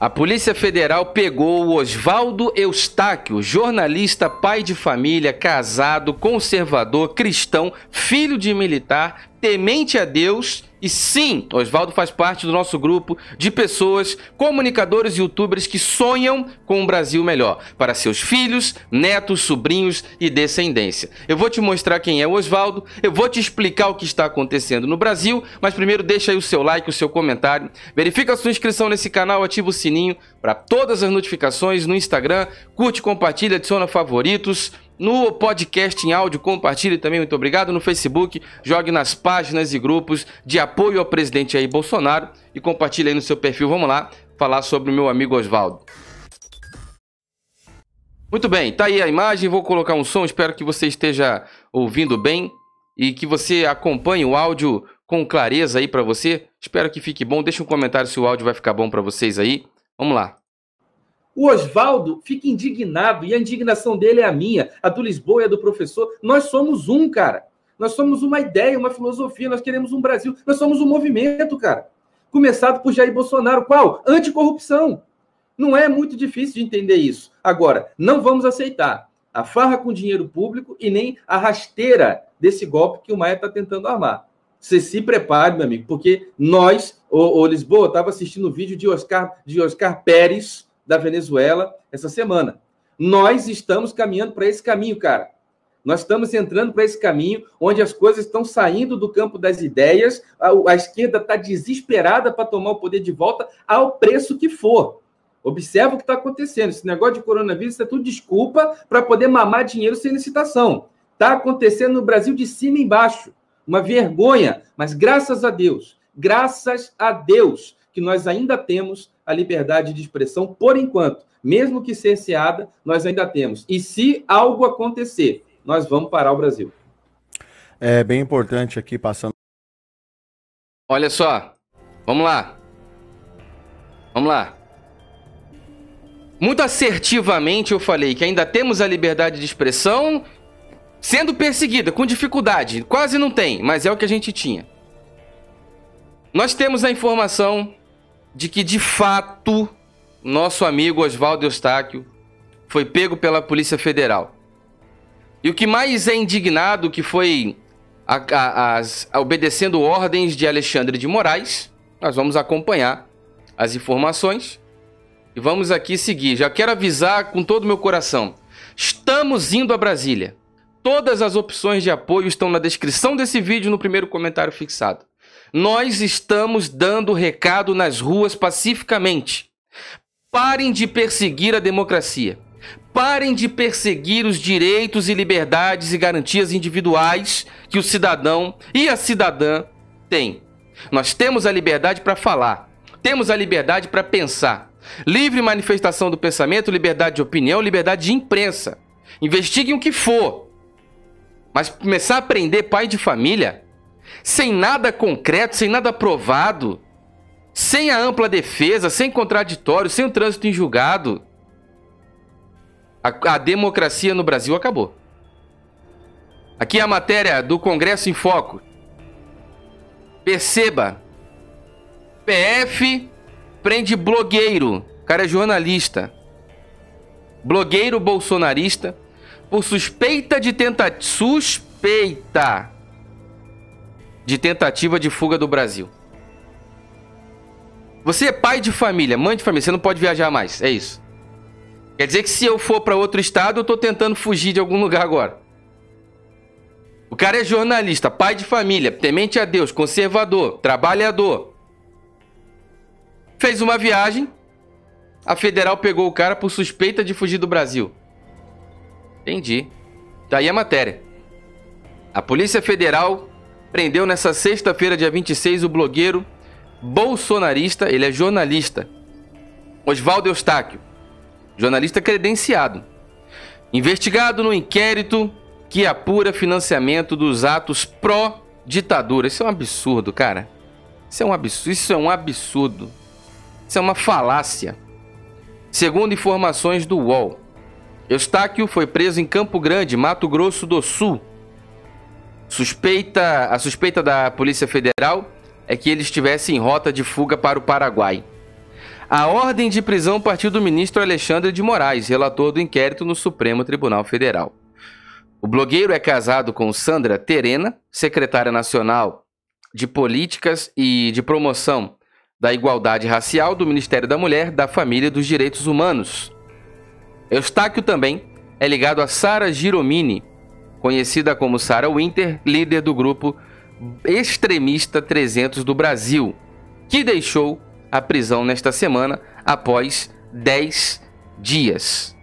A Polícia Federal pegou o Oswaldo Eustáquio, jornalista, pai de família, casado, conservador, cristão, filho de militar, temente a Deus. E sim, Oswaldo faz parte do nosso grupo de pessoas, comunicadores e youtubers que sonham com um Brasil melhor para seus filhos, netos, sobrinhos e descendência. Eu vou te mostrar quem é o Oswaldo, eu vou te explicar o que está acontecendo no Brasil, mas primeiro deixa aí o seu like, o seu comentário, verifica a sua inscrição nesse canal, ativa o sininho para todas as notificações no Instagram, curte, compartilha, adiciona favoritos no podcast em áudio, compartilhe também, muito obrigado. No Facebook, jogue nas páginas e grupos de apoio ao presidente Jair Bolsonaro e compartilhe aí no seu perfil. Vamos lá falar sobre o meu amigo Oswaldo. Muito bem, tá aí a imagem, vou colocar um som, espero que você esteja ouvindo bem e que você acompanhe o áudio com clareza aí para você. Espero que fique bom. Deixa um comentário se o áudio vai ficar bom para vocês aí. Vamos lá. O Oswaldo fica indignado e a indignação dele é a minha, a do Lisboa e a do professor. Nós somos um, cara. Nós somos uma ideia, uma filosofia, nós queremos um Brasil, nós somos um movimento, cara. Começado por Jair Bolsonaro. Qual? Anticorrupção. Não é muito difícil de entender isso. Agora, não vamos aceitar a farra com dinheiro público e nem a rasteira desse golpe que o Maia está tentando armar. Você se prepare, meu amigo, porque nós, o, Lisboa, estava assistindo o vídeo de Oscar, de Oscar Pérez, da Venezuela essa semana. Nós estamos caminhando para esse caminho, cara. Nós estamos entrando para esse caminho onde as coisas estão saindo do campo das ideias, a, a esquerda está desesperada para tomar o poder de volta ao preço que for. Observa o que está acontecendo. Esse negócio de coronavírus é tudo desculpa para poder mamar dinheiro sem licitação. Está acontecendo no Brasil de cima e embaixo. Uma vergonha. Mas graças a Deus, graças a Deus, que nós ainda temos a liberdade de expressão por enquanto. Mesmo que cerceada, nós ainda temos. E se algo acontecer, nós vamos parar o Brasil. É bem importante aqui passando. Olha só. Vamos lá. Vamos lá. Muito assertivamente eu falei que ainda temos a liberdade de expressão sendo perseguida, com dificuldade. Quase não tem, mas é o que a gente tinha. Nós temos a informação de que, de fato, nosso amigo Oswaldo Eustáquio foi pego pela Polícia Federal. E o que mais é indignado que foi a, a, as, obedecendo ordens de Alexandre de Moraes, nós vamos acompanhar as informações e vamos aqui seguir. Já quero avisar com todo o meu coração: estamos indo a Brasília. Todas as opções de apoio estão na descrição desse vídeo no primeiro comentário fixado. Nós estamos dando recado nas ruas pacificamente. Parem de perseguir a democracia. Parem de perseguir os direitos e liberdades e garantias individuais que o cidadão e a cidadã têm. Nós temos a liberdade para falar, temos a liberdade para pensar. Livre manifestação do pensamento, liberdade de opinião, liberdade de imprensa. Investiguem o que for. Mas começar a aprender pai de família sem nada concreto, sem nada provado, sem a ampla defesa, sem contraditório, sem o trânsito em julgado, a, a democracia no Brasil acabou. Aqui é a matéria do Congresso em Foco. Perceba. PF prende blogueiro. O cara é jornalista. Blogueiro bolsonarista por suspeita de tentativa. Suspeita de tentativa de fuga do Brasil. Você é pai de família, mãe de família, você não pode viajar mais, é isso. Quer dizer que se eu for para outro estado, eu tô tentando fugir de algum lugar agora. O cara é jornalista, pai de família, temente a Deus, conservador, trabalhador. Fez uma viagem, a federal pegou o cara por suspeita de fugir do Brasil. Entendi. Daí tá a matéria. A Polícia Federal prendeu nessa sexta-feira, dia 26, o blogueiro bolsonarista, ele é jornalista, Oswaldo Eustáquio, jornalista credenciado, investigado no inquérito que apura financiamento dos atos pró-ditadura. Isso é um absurdo, cara. Isso é um absurdo. Isso é um absurdo. Isso é uma falácia. Segundo informações do UOL, Eustáquio foi preso em Campo Grande, Mato Grosso do Sul, Suspeita, a suspeita da Polícia Federal é que ele estivesse em rota de fuga para o Paraguai. A ordem de prisão partiu do ministro Alexandre de Moraes, relator do inquérito no Supremo Tribunal Federal. O blogueiro é casado com Sandra Terena, secretária nacional de Políticas e de Promoção da Igualdade Racial do Ministério da Mulher, da Família e dos Direitos Humanos. Eustáquio também é ligado a Sara Giromini, conhecida como Sara Winter, líder do grupo extremista 300 do Brasil, que deixou a prisão nesta semana após 10 dias.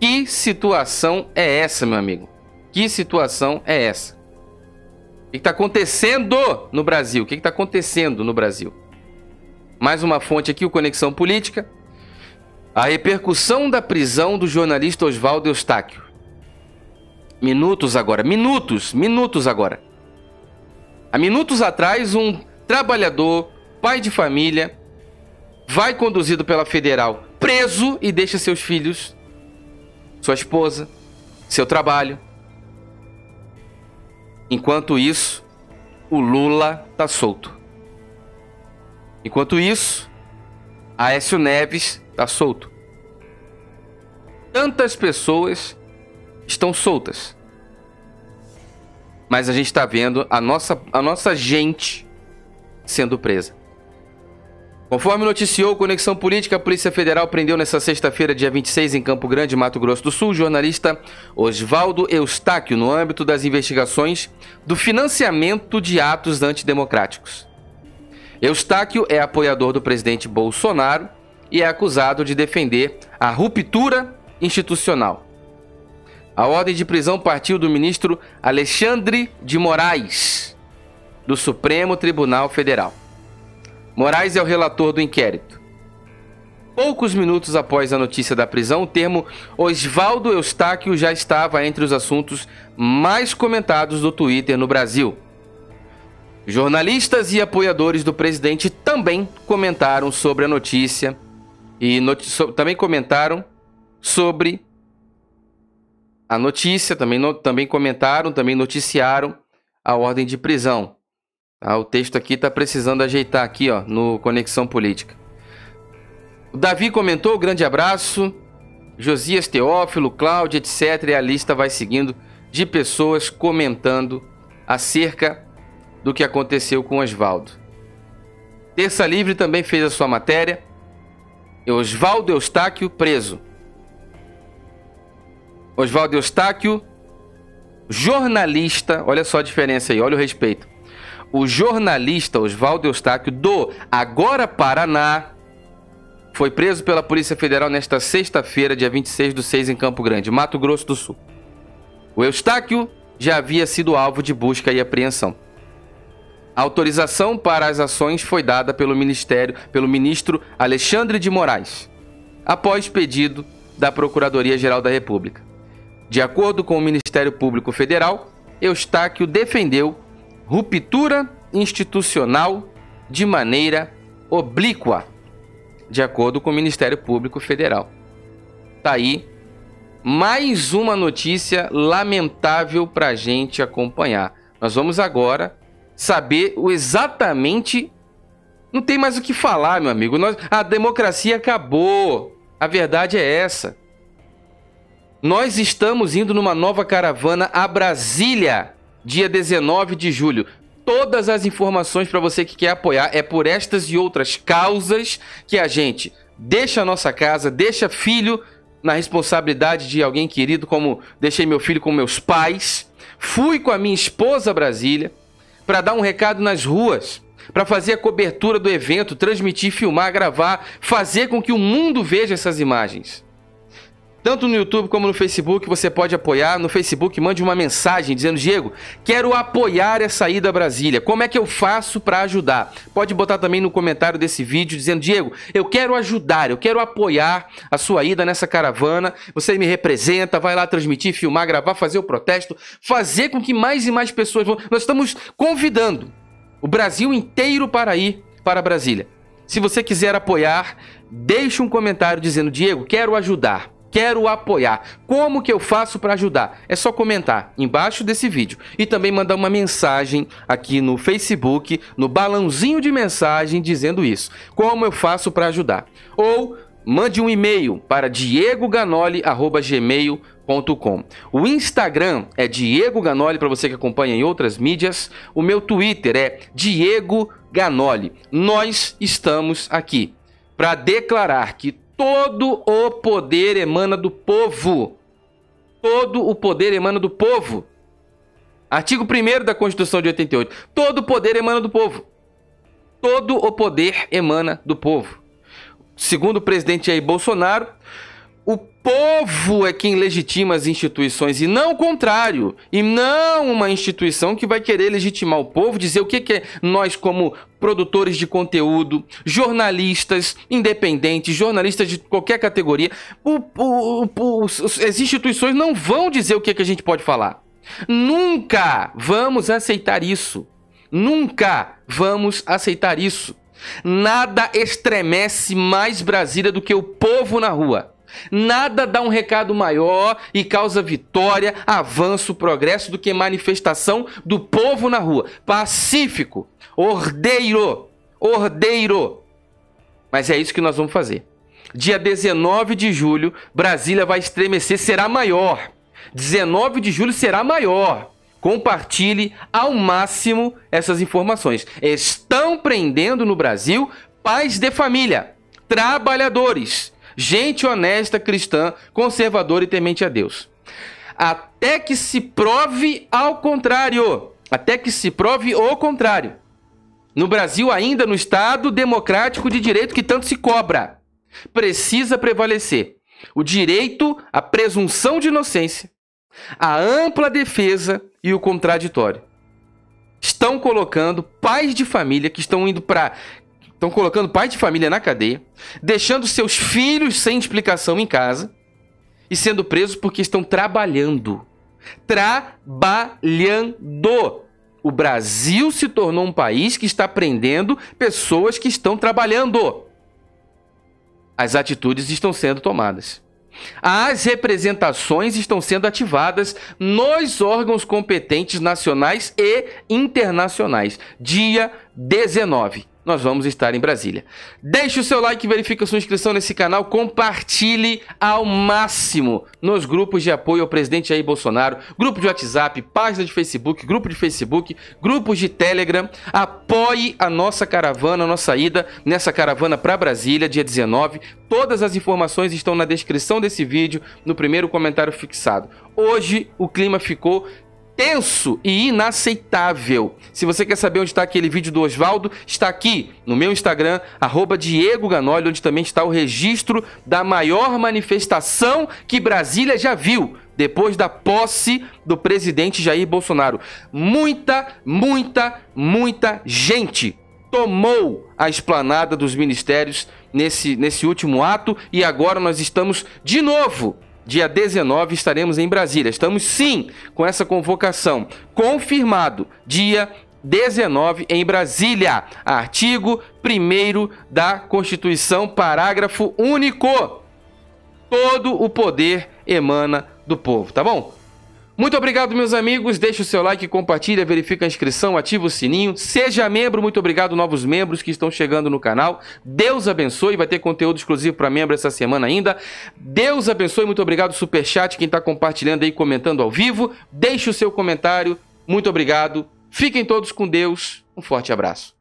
Que situação é essa, meu amigo? Que situação é essa? O que está acontecendo no Brasil? O que está acontecendo no Brasil? Mais uma fonte aqui, o Conexão Política. A repercussão da prisão do jornalista Oswaldo Eustáquio. Minutos agora, minutos, minutos agora. Há minutos atrás, um trabalhador, pai de família, vai conduzido pela federal preso e deixa seus filhos sua esposa, seu trabalho. Enquanto isso, o Lula tá solto. Enquanto isso, Aécio Neves tá solto. Tantas pessoas estão soltas. Mas a gente está vendo a nossa, a nossa gente sendo presa. Conforme noticiou Conexão Política, a Polícia Federal prendeu nesta sexta-feira, dia 26, em Campo Grande, Mato Grosso do Sul, o jornalista Oswaldo Eustáquio, no âmbito das investigações do financiamento de atos antidemocráticos. Eustáquio é apoiador do presidente Bolsonaro e é acusado de defender a ruptura institucional. A ordem de prisão partiu do ministro Alexandre de Moraes, do Supremo Tribunal Federal. Moraes é o relator do inquérito. Poucos minutos após a notícia da prisão, o termo Oswaldo Eustáquio já estava entre os assuntos mais comentados do Twitter no Brasil. Jornalistas e apoiadores do presidente também comentaram sobre a notícia e so também comentaram sobre a notícia, também, no também comentaram, também noticiaram a ordem de prisão. Ah, o texto aqui está precisando ajeitar aqui, ó, no Conexão Política. O Davi comentou, grande abraço. Josias Teófilo, Cláudia, etc. E a lista vai seguindo de pessoas comentando acerca do que aconteceu com Oswaldo. Terça Livre também fez a sua matéria. Oswaldo Eustáquio preso. Oswaldo Eustáquio, jornalista, olha só a diferença aí, olha o respeito o jornalista Oswaldo Eustáquio do Agora Paraná foi preso pela Polícia Federal nesta sexta-feira, dia 26 do 6, em Campo Grande, Mato Grosso do Sul. O Eustáquio já havia sido alvo de busca e apreensão. A autorização para as ações foi dada pelo Ministério, pelo ministro Alexandre de Moraes, após pedido da Procuradoria-Geral da República. De acordo com o Ministério Público Federal, Eustáquio defendeu ruptura institucional de maneira oblíqua, de acordo com o Ministério Público Federal. Tá aí mais uma notícia lamentável para a gente acompanhar. Nós vamos agora saber o exatamente. Não tem mais o que falar, meu amigo. Nós... A democracia acabou. A verdade é essa. Nós estamos indo numa nova caravana a Brasília dia 19 de julho. Todas as informações para você que quer apoiar é por estas e outras causas que a gente deixa a nossa casa, deixa filho na responsabilidade de alguém querido, como deixei meu filho com meus pais. Fui com a minha esposa a Brasília para dar um recado nas ruas, para fazer a cobertura do evento, transmitir, filmar, gravar, fazer com que o mundo veja essas imagens. Tanto no YouTube como no Facebook você pode apoiar. No Facebook, mande uma mensagem dizendo: Diego, quero apoiar essa ida a Brasília. Como é que eu faço para ajudar? Pode botar também no comentário desse vídeo dizendo: Diego, eu quero ajudar, eu quero apoiar a sua ida nessa caravana. Você me representa, vai lá transmitir, filmar, gravar, fazer o protesto, fazer com que mais e mais pessoas vão. Nós estamos convidando o Brasil inteiro para ir para Brasília. Se você quiser apoiar, deixe um comentário dizendo: Diego, quero ajudar. Quero apoiar. Como que eu faço para ajudar? É só comentar embaixo desse vídeo e também mandar uma mensagem aqui no Facebook, no balãozinho de mensagem dizendo isso. Como eu faço para ajudar? Ou mande um e-mail para diegoganoli@gmail.com. O Instagram é Diego Ganoli para você que acompanha em outras mídias. O meu Twitter é Diego Ganoli. Nós estamos aqui para declarar que todo o poder emana do povo. Todo o poder emana do povo. Artigo 1 da Constituição de 88. Todo o poder emana do povo. Todo o poder emana do povo. Segundo o presidente Jair Bolsonaro, o povo é quem legitima as instituições e não o contrário. E não uma instituição que vai querer legitimar o povo, dizer o que, que é nós, como produtores de conteúdo, jornalistas independentes, jornalistas de qualquer categoria, o, o, o, as instituições não vão dizer o que, que a gente pode falar. Nunca vamos aceitar isso. Nunca vamos aceitar isso. Nada estremece mais Brasília do que o povo na rua. Nada dá um recado maior e causa vitória, avanço, progresso do que manifestação do povo na rua. Pacífico, ordeiro, ordeiro. Mas é isso que nós vamos fazer. Dia 19 de julho, Brasília vai estremecer, será maior. 19 de julho será maior. Compartilhe ao máximo essas informações. Estão prendendo no Brasil pais de família, trabalhadores gente honesta, cristã, conservadora e temente a Deus. Até que se prove ao contrário. Até que se prove o contrário. No Brasil, ainda no Estado democrático de direito que tanto se cobra, precisa prevalecer o direito à presunção de inocência, a ampla defesa e o contraditório. Estão colocando pais de família que estão indo para Estão colocando pai de família na cadeia, deixando seus filhos sem explicação em casa e sendo presos porque estão trabalhando. Trabalhando. O Brasil se tornou um país que está prendendo pessoas que estão trabalhando. As atitudes estão sendo tomadas. As representações estão sendo ativadas nos órgãos competentes nacionais e internacionais. Dia 19 nós vamos estar em Brasília. Deixe o seu like, verifique a sua inscrição nesse canal, compartilhe ao máximo nos grupos de apoio ao presidente Jair Bolsonaro, grupo de WhatsApp, página de Facebook, grupo de Facebook, grupos de Telegram. Apoie a nossa caravana, a nossa ida nessa caravana para Brasília, dia 19. Todas as informações estão na descrição desse vídeo, no primeiro comentário fixado. Hoje o clima ficou tenso e inaceitável. Se você quer saber onde está aquele vídeo do Oswaldo, está aqui no meu Instagram, arroba Diego Ganoli, onde também está o registro da maior manifestação que Brasília já viu depois da posse do presidente Jair Bolsonaro. Muita, muita, muita gente tomou a esplanada dos ministérios nesse, nesse último ato e agora nós estamos de novo Dia 19 estaremos em Brasília. Estamos sim com essa convocação. Confirmado. Dia 19 em Brasília. Artigo 1 da Constituição, parágrafo único. Todo o poder emana do povo, tá bom? Muito obrigado, meus amigos. Deixe o seu like, compartilha, verifica a inscrição, ativa o sininho. Seja membro. Muito obrigado, novos membros que estão chegando no canal. Deus abençoe. Vai ter conteúdo exclusivo para membro essa semana ainda. Deus abençoe. Muito obrigado, Superchat, quem está compartilhando aí, comentando ao vivo. Deixe o seu comentário. Muito obrigado. Fiquem todos com Deus. Um forte abraço.